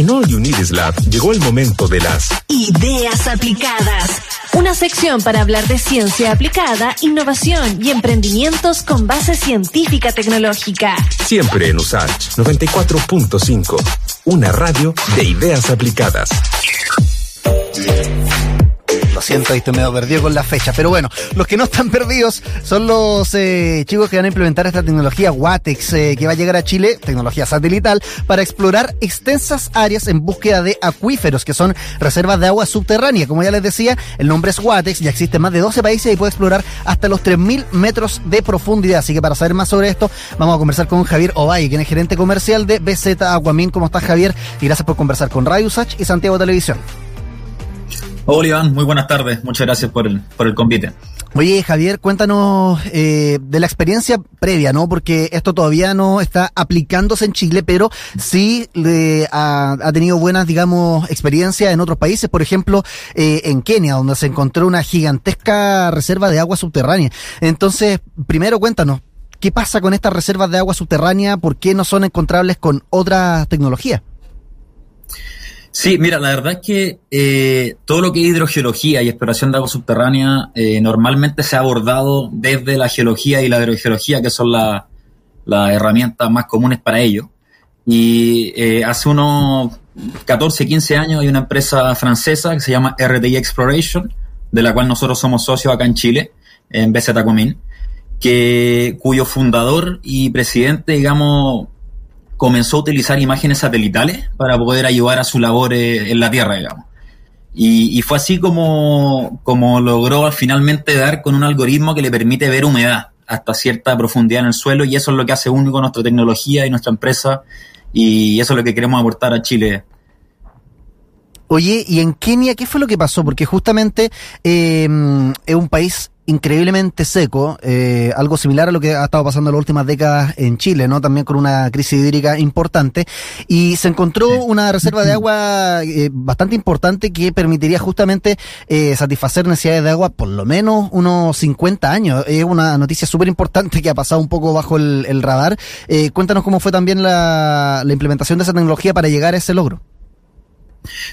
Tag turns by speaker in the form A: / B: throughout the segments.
A: En All You Need is Lab llegó el momento de las
B: Ideas aplicadas. Una sección para hablar de ciencia aplicada, innovación y emprendimientos con base científica tecnológica.
A: Siempre en USACH 94.5. Una radio de ideas aplicadas.
C: Siento, ahí estoy medio perdido con la fecha. Pero bueno, los que no están perdidos son los eh, chicos que van a implementar esta tecnología WATEX eh, que va a llegar a Chile, tecnología satelital, para explorar extensas áreas en búsqueda de acuíferos, que son reservas de agua subterránea. Como ya les decía, el nombre es WATEX, ya existe en más de 12 países y puede explorar hasta los 3.000 metros de profundidad. Así que para saber más sobre esto, vamos a conversar con Javier Ovalle, quien es gerente comercial de BZ Aquamin. ¿Cómo estás, Javier? Y gracias por conversar con Radio Sach y Santiago Televisión.
D: Hola muy buenas tardes. Muchas gracias por el, por el convite.
C: Oye, Javier, cuéntanos eh, de la experiencia previa, ¿no? Porque esto todavía no está aplicándose en Chile, pero sí le ha, tenido buenas, digamos, experiencias en otros países. Por ejemplo, eh, en Kenia, donde se encontró una gigantesca reserva de agua subterránea. Entonces, primero cuéntanos, ¿qué pasa con estas reservas de agua subterránea? ¿Por qué no son encontrables con otra tecnología?
D: Sí, mira, la verdad es que eh, todo lo que es hidrogeología y exploración de agua subterránea eh, normalmente se ha abordado desde la geología y la hidrogeología, que son las la herramientas más comunes para ello. Y eh, hace unos 14, 15 años hay una empresa francesa que se llama RTI Exploration, de la cual nosotros somos socios acá en Chile, en BZ Comín, que, cuyo fundador y presidente, digamos, comenzó a utilizar imágenes satelitales para poder ayudar a su labor en la Tierra, digamos. Y, y, fue así como, como logró finalmente dar con un algoritmo que le permite ver humedad hasta cierta profundidad en el suelo y eso es lo que hace único nuestra tecnología y nuestra empresa y eso es lo que queremos aportar a Chile
C: Oye, ¿y en Kenia qué fue lo que pasó? Porque justamente eh, es un país increíblemente seco, eh, algo similar a lo que ha estado pasando en las últimas décadas en Chile, ¿no? También con una crisis hídrica importante. Y se encontró una reserva de agua eh, bastante importante que permitiría justamente eh, satisfacer necesidades de agua por lo menos unos 50 años. Es una noticia súper importante que ha pasado un poco bajo el, el radar. Eh, cuéntanos cómo fue también la, la implementación de esa tecnología para llegar a ese logro.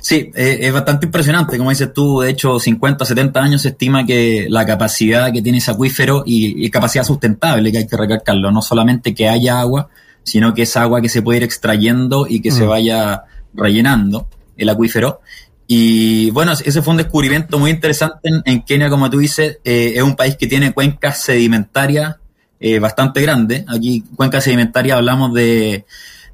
D: Sí, eh, es bastante impresionante, como dices tú, de hecho 50, 70 años se estima que la capacidad que tiene ese acuífero y, y, capacidad sustentable, que hay que recalcarlo, no solamente que haya agua, sino que es agua que se puede ir extrayendo y que mm. se vaya rellenando el acuífero. Y bueno, ese fue un descubrimiento muy interesante en, en Kenia, como tú dices, eh, es un país que tiene cuencas sedimentarias eh, bastante grandes. Aquí, cuencas sedimentarias, hablamos de,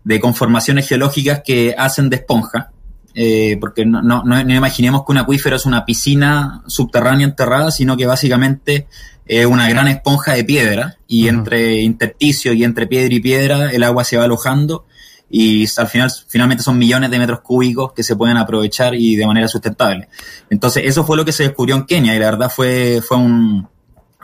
D: de conformaciones geológicas que hacen de esponja eh, porque no, no, no, imaginemos que un acuífero es una piscina subterránea enterrada, sino que básicamente es una gran esponja de piedra y uh -huh. entre intersticio y entre piedra y piedra el agua se va alojando y al final finalmente son millones de metros cúbicos que se pueden aprovechar y de manera sustentable. Entonces eso fue lo que se descubrió en Kenia y la verdad fue, fue un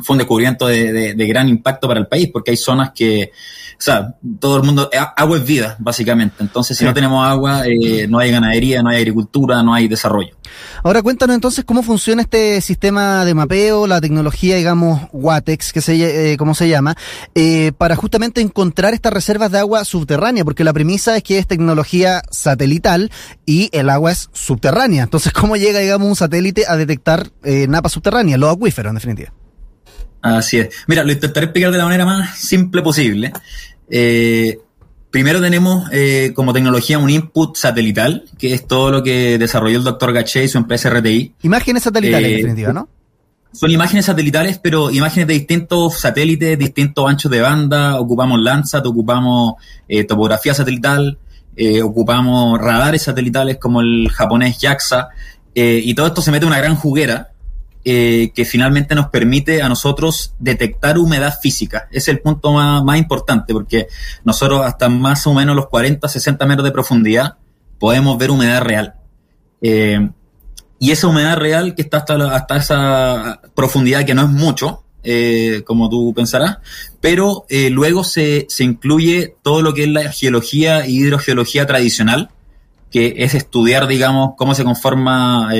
D: fue un descubrimiento de, de, de gran impacto para el país porque hay zonas que o sea, todo el mundo, agua es vida, básicamente. Entonces, si sí. no tenemos agua, eh, no hay ganadería, no hay agricultura, no hay desarrollo.
C: Ahora cuéntanos entonces cómo funciona este sistema de mapeo, la tecnología, digamos, WATEX, que se, eh, como se llama, eh, para justamente encontrar estas reservas de agua subterránea, porque la premisa es que es tecnología satelital y el agua es subterránea. Entonces, ¿cómo llega, digamos, un satélite a detectar eh, napas subterráneas, los acuíferos, en definitiva?
D: Así es. Mira, lo intentaré explicar de la manera más simple posible. Eh, primero tenemos eh, como tecnología un input satelital, que es todo lo que desarrolló el doctor Gaché y su empresa RTI.
C: Imágenes satelitales, eh, en definitiva, ¿no?
D: Son imágenes satelitales, pero imágenes de distintos satélites, distintos anchos de banda. Ocupamos Landsat, ocupamos eh, topografía satelital, eh, ocupamos radares satelitales como el japonés JAXA, y todo esto se mete en una gran juguera eh, que finalmente nos permite a nosotros detectar humedad física. Es el punto más, importante, porque nosotros hasta más o menos los 40, 60 metros de profundidad podemos ver humedad real. Eh, y esa humedad real que está hasta, hasta esa profundidad, que no es mucho, eh, como tú pensarás, pero luego se, se incluye todo lo que es la geología y hidrogeología tradicional, que es estudiar, digamos, cómo se conforma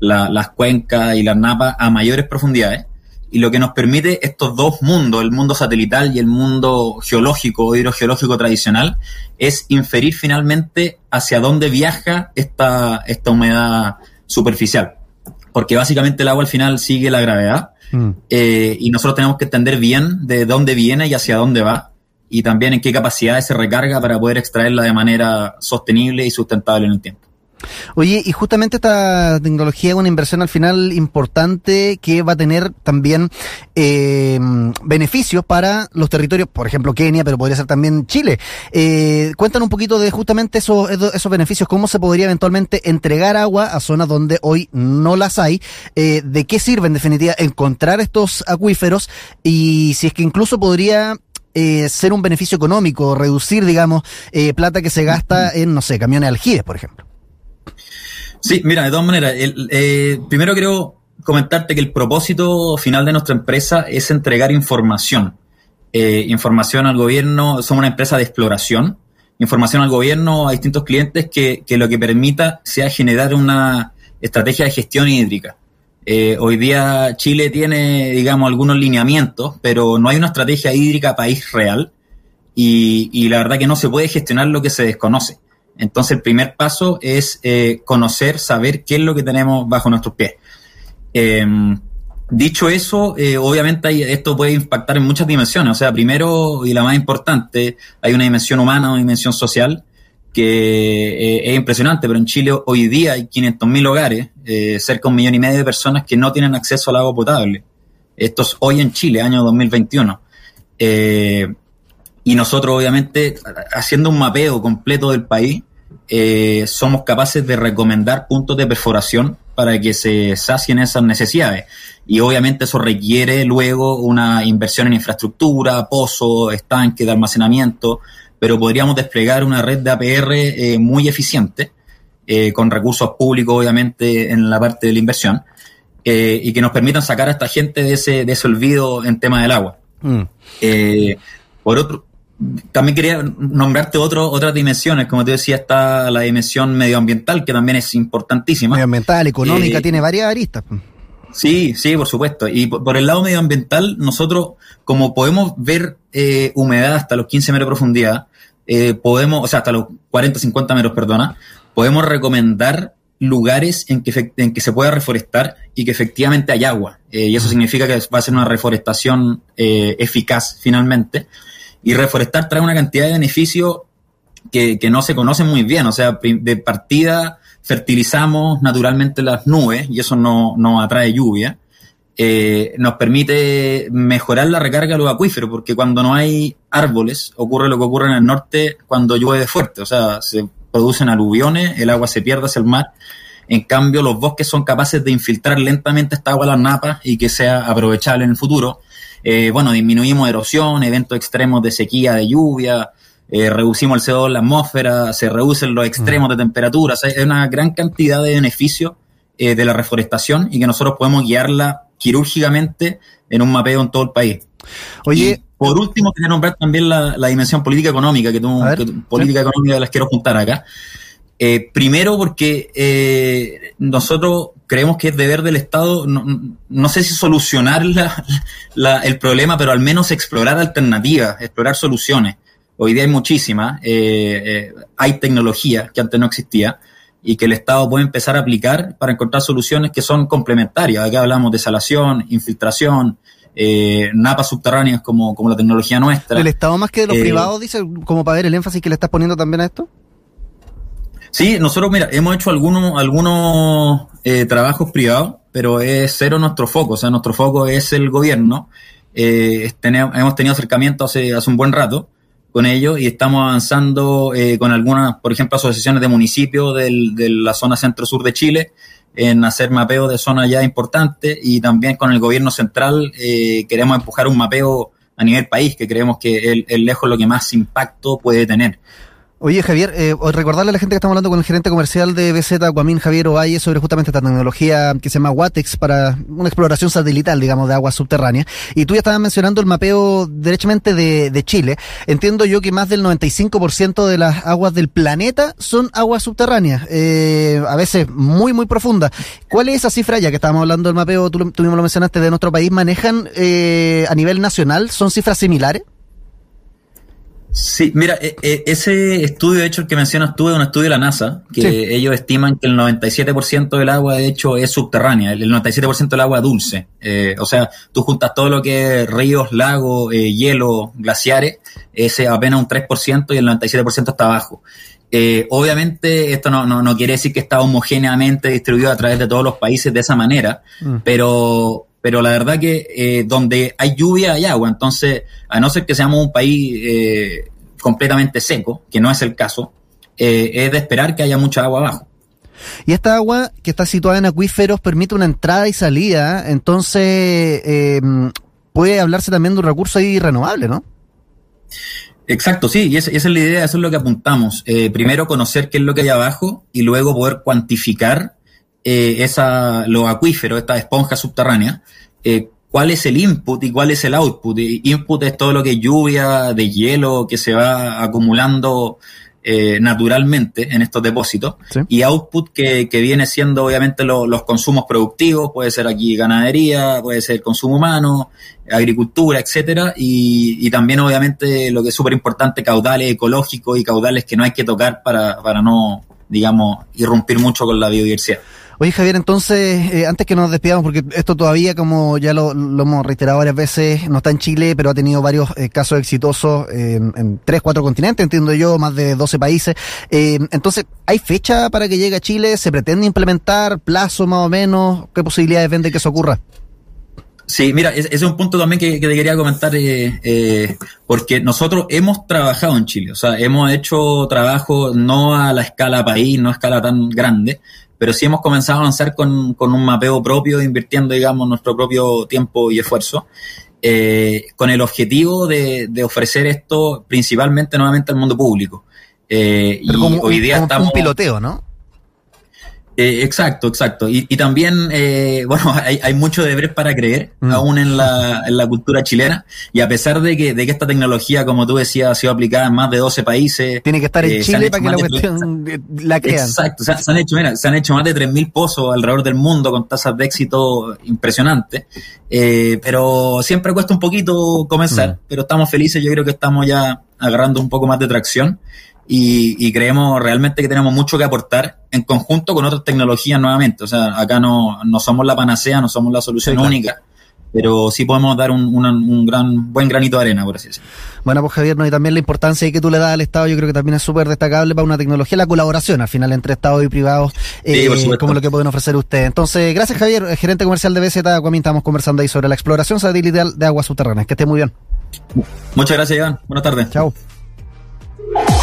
D: la, las cuencas y las napas a mayores profundidades. y lo que nos permite estos dos mundos, el mundo satelital y el mundo geológico o hidrogeológico tradicional, es inferir finalmente hacia dónde viaja esta, esta humedad superficial. Porque básicamente el agua al final sigue la gravedad mm. eh, y nosotros tenemos que entender bien de dónde viene y hacia dónde va y también en qué capacidad se recarga para poder extraerla de manera sostenible y sustentable en el tiempo.
C: Oye, y justamente esta tecnología es una inversión al final importante que va a tener también eh, beneficios para los territorios, por ejemplo Kenia, pero podría ser también Chile. Eh, cuéntanos un poquito de justamente esos, esos beneficios, cómo se podría eventualmente entregar agua a zonas donde hoy no las hay, eh, de qué sirve en definitiva encontrar estos acuíferos y si es que incluso podría eh, ser un beneficio económico, reducir, digamos, eh, plata que se gasta en, no sé, camiones aljibes, por ejemplo.
D: Sí, mira, de todas maneras, eh, primero quiero comentarte que el propósito final de nuestra empresa es entregar información. Eh, información al gobierno, somos una empresa de exploración, información al gobierno, a distintos clientes que, que lo que permita sea generar una estrategia de gestión hídrica. Eh, hoy día Chile tiene, digamos, algunos lineamientos, pero no hay una estrategia hídrica país real y, y la verdad que no se puede gestionar lo que se desconoce. Entonces el primer paso es eh, conocer, saber qué es lo que tenemos bajo nuestros pies. Em, dicho eso, eh, obviamente esto puede impactar en muchas dimensiones. O sea, primero y la más importante, hay una dimensión humana, una dimensión social que eh, es impresionante, pero en Chile hoy día hay 500.000 hogares, cerca de un millón y medio de personas que no tienen acceso al agua potable. Esto es hoy en Chile, año 2021. Y nosotros, obviamente, haciendo un mapeo completo del país, eh, somos capaces de recomendar puntos de perforación para que se sacien esas necesidades. Y obviamente eso requiere luego una inversión en infraestructura, pozo, estanque de almacenamiento, pero podríamos desplegar una red de APR eh, muy eficiente, eh, con recursos públicos obviamente en la parte de la inversión, y que nos permitan sacar a esta gente de ese, de ese olvido en tema del agua. Mm. por otro, también quería nombrarte otro, otras dimensiones, como te decía, está la dimensión medioambiental, que también es importantísima.
C: Medioambiental, económica, eh, tiene varias aristas.
D: Sí, sí, por supuesto. Y por, el lado medioambiental, nosotros, como podemos ver eh, humedad hasta los 15 metros de profundidad, eh, podemos, o sea, hasta los 40, 50 metros, perdona, podemos recomendar lugares en que, en que se pueda reforestar y que efectivamente hay agua. y eso significa que va a ser una reforestación eficaz finalmente. Y reforestar trae una cantidad de beneficios que, no se conocen muy bien. O sea, de partida fertilizamos naturalmente las nubes y eso no, atrae lluvia. Eh, nos permite mejorar la recarga de los acuíferos, porque cuando no hay árboles, ocurre lo que ocurre en el norte cuando llueve fuerte, o sea, se producen aluviones, el agua se pierde hacia el mar. En cambio, los bosques son capaces de infiltrar lentamente esta agua a las napas y que sea aprovechable en el futuro. Eh, bueno, disminuimos erosión, eventos extremos de sequía, de lluvia, eh, reducimos el CO2 en la atmósfera, se reducen los extremos de temperatura, o sea, hay una gran cantidad de beneficios eh, de la reforestación y que nosotros podemos guiarla quirúrgicamente en un mapeo en todo el país. Oye, por último, quería nombrar también la, dimensión política económica, que, tú, política económica las quiero juntar acá. Eh, primero porque eh, nosotros creemos que es deber del Estado, no, sé si solucionar el problema, pero al menos explorar alternativas, explorar soluciones. Hoy día hay muchísimas, eh, hay tecnología que antes no existía y que el Estado puede empezar a aplicar para encontrar soluciones que son complementarias. Acá hablamos de salación, infiltración, napas subterráneas como, como la tecnología nuestra.
C: ¿El Estado más que de los privados, dice, como para ver el énfasis que le estás poniendo también a esto?
D: Sí, nosotros, mira, hemos hecho algunos, algunos eh, trabajos privados, pero es cero nuestro foco, o sea, nuestro foco es el gobierno. Eh, hemos tenido acercamiento hace, hace un buen rato con ellos y estamos avanzando eh, con algunas, por ejemplo, asociaciones de municipios de la zona centro-sur de Chile en hacer mapeo de zonas ya importantes y también con el gobierno central queremos empujar un mapeo a nivel país que creemos que es lejos lo que más impacto puede tener.
C: Oye, Javier, eh, recordarle a la gente que estamos hablando con el gerente comercial de BZ Guamín, Javier Ovalle, sobre justamente esta tecnología que se llama Watex para una exploración satelital, digamos, de aguas subterráneas. Y tú ya estabas mencionando el mapeo derechamente de, de Chile. Entiendo yo que más del 95% de las aguas del planeta son aguas subterráneas, eh, a veces muy, muy profundas. ¿Cuál es esa cifra, ya que estábamos hablando del mapeo, tú, tú mismo lo mencionaste, de nuestro país, manejan eh, a nivel nacional? ¿Son cifras similares?
D: Sí, mira, e, e, ese estudio, de hecho, el que mencionas tú, es un estudio de la NASA, que ellos estiman que el 97% del agua, de hecho, es subterránea, el 97% del agua dulce. Eh, o sea, tú juntas todo lo que es ríos, lagos, eh, hielo, glaciares, ese apenas un 3% y el 97% está abajo. Eh, obviamente, esto no, no, no, quiere decir que está homogéneamente distribuido a través de todos los países de esa manera, mm. pero pero la verdad que eh, donde hay lluvia hay agua, entonces a no ser que seamos un país eh, completamente seco, que no es el caso, eh, es de esperar que haya mucha agua abajo.
C: Y esta agua que está situada en acuíferos permite una entrada y salida, entonces puede hablarse también de un recurso ahí renovable, ¿no?
D: Exacto, sí, y esa, es la idea, eso es lo que apuntamos. primero conocer qué es lo que hay abajo y luego poder cuantificar eh, esa, los acuíferos, esta esponja subterránea, eh, cuál es el input y cuál es el output. input es todo lo que es lluvia, de hielo que se va acumulando eh, naturalmente en estos depósitos. Y output que, que, viene siendo obviamente los consumos productivos, puede ser aquí ganadería, puede ser consumo humano, agricultura, etcétera, y, y también obviamente lo que es súper importante, caudales ecológicos y caudales que no hay que tocar para, para no, digamos, irrumpir mucho con la biodiversidad.
C: Oye Javier, entonces, eh, antes que nos despidamos, porque esto todavía, como ya lo, hemos reiterado varias veces, no está en Chile, pero ha tenido varios eh, casos exitosos en, tres, cuatro continentes, entiendo yo, más de 12 países. Eh, entonces, ¿hay fecha para que llegue a Chile? ¿Se pretende implementar? ¿Plazo más o menos? ¿Qué posibilidades ven de que eso ocurra?
D: Sí, mira, ese es un punto también que, te quería comentar, porque nosotros hemos trabajado en Chile, o sea, hemos hecho trabajo no a la escala país, no a escala tan grande, pero sí hemos comenzado a avanzar con, con un mapeo propio, invirtiendo, digamos, nuestro propio tiempo y esfuerzo, eh, con el objetivo de, de, ofrecer esto principalmente nuevamente al mundo público.
C: Eh, y hoy día estamos... Un piloteo, ¿no?
D: Eh, exacto, exacto. Y, y también, eh, bueno, hay, hay, mucho deber para creer, mm. aún en la, en la cultura chilena, y a pesar de que, de que esta tecnología, como tú decías, ha sido aplicada en más de 12 países.
C: Tiene que estar en eh, Chile para que la cuestión la crean.
D: Exacto, se, han hecho, mira, se han hecho más de 3.000 pozos alrededor del mundo con tasas de éxito impresionantes, eh, pero siempre cuesta un poquito comenzar, mm. pero estamos felices, yo creo que estamos ya agarrando un poco más de tracción y, creemos realmente que tenemos mucho que aportar en conjunto con otras tecnologías nuevamente. O sea, acá no, no somos la panacea, no somos la solución única, pero sí podemos dar un, un, gran buen granito de arena, por así decirlo.
C: Bueno, pues Javier, ¿no? y también la importancia que tú le das al Estado, yo creo que también es súper destacable para una tecnología, la colaboración al final entre Estado y privados, eh, como lo que pueden ofrecer ustedes. Entonces, gracias Javier, gerente comercial de BZ Aquamin, estamos conversando ahí sobre la exploración satelital de aguas subterráneas. Que esté muy bien.
D: Muchas gracias, Iván. Buenas tardes.
C: Chao.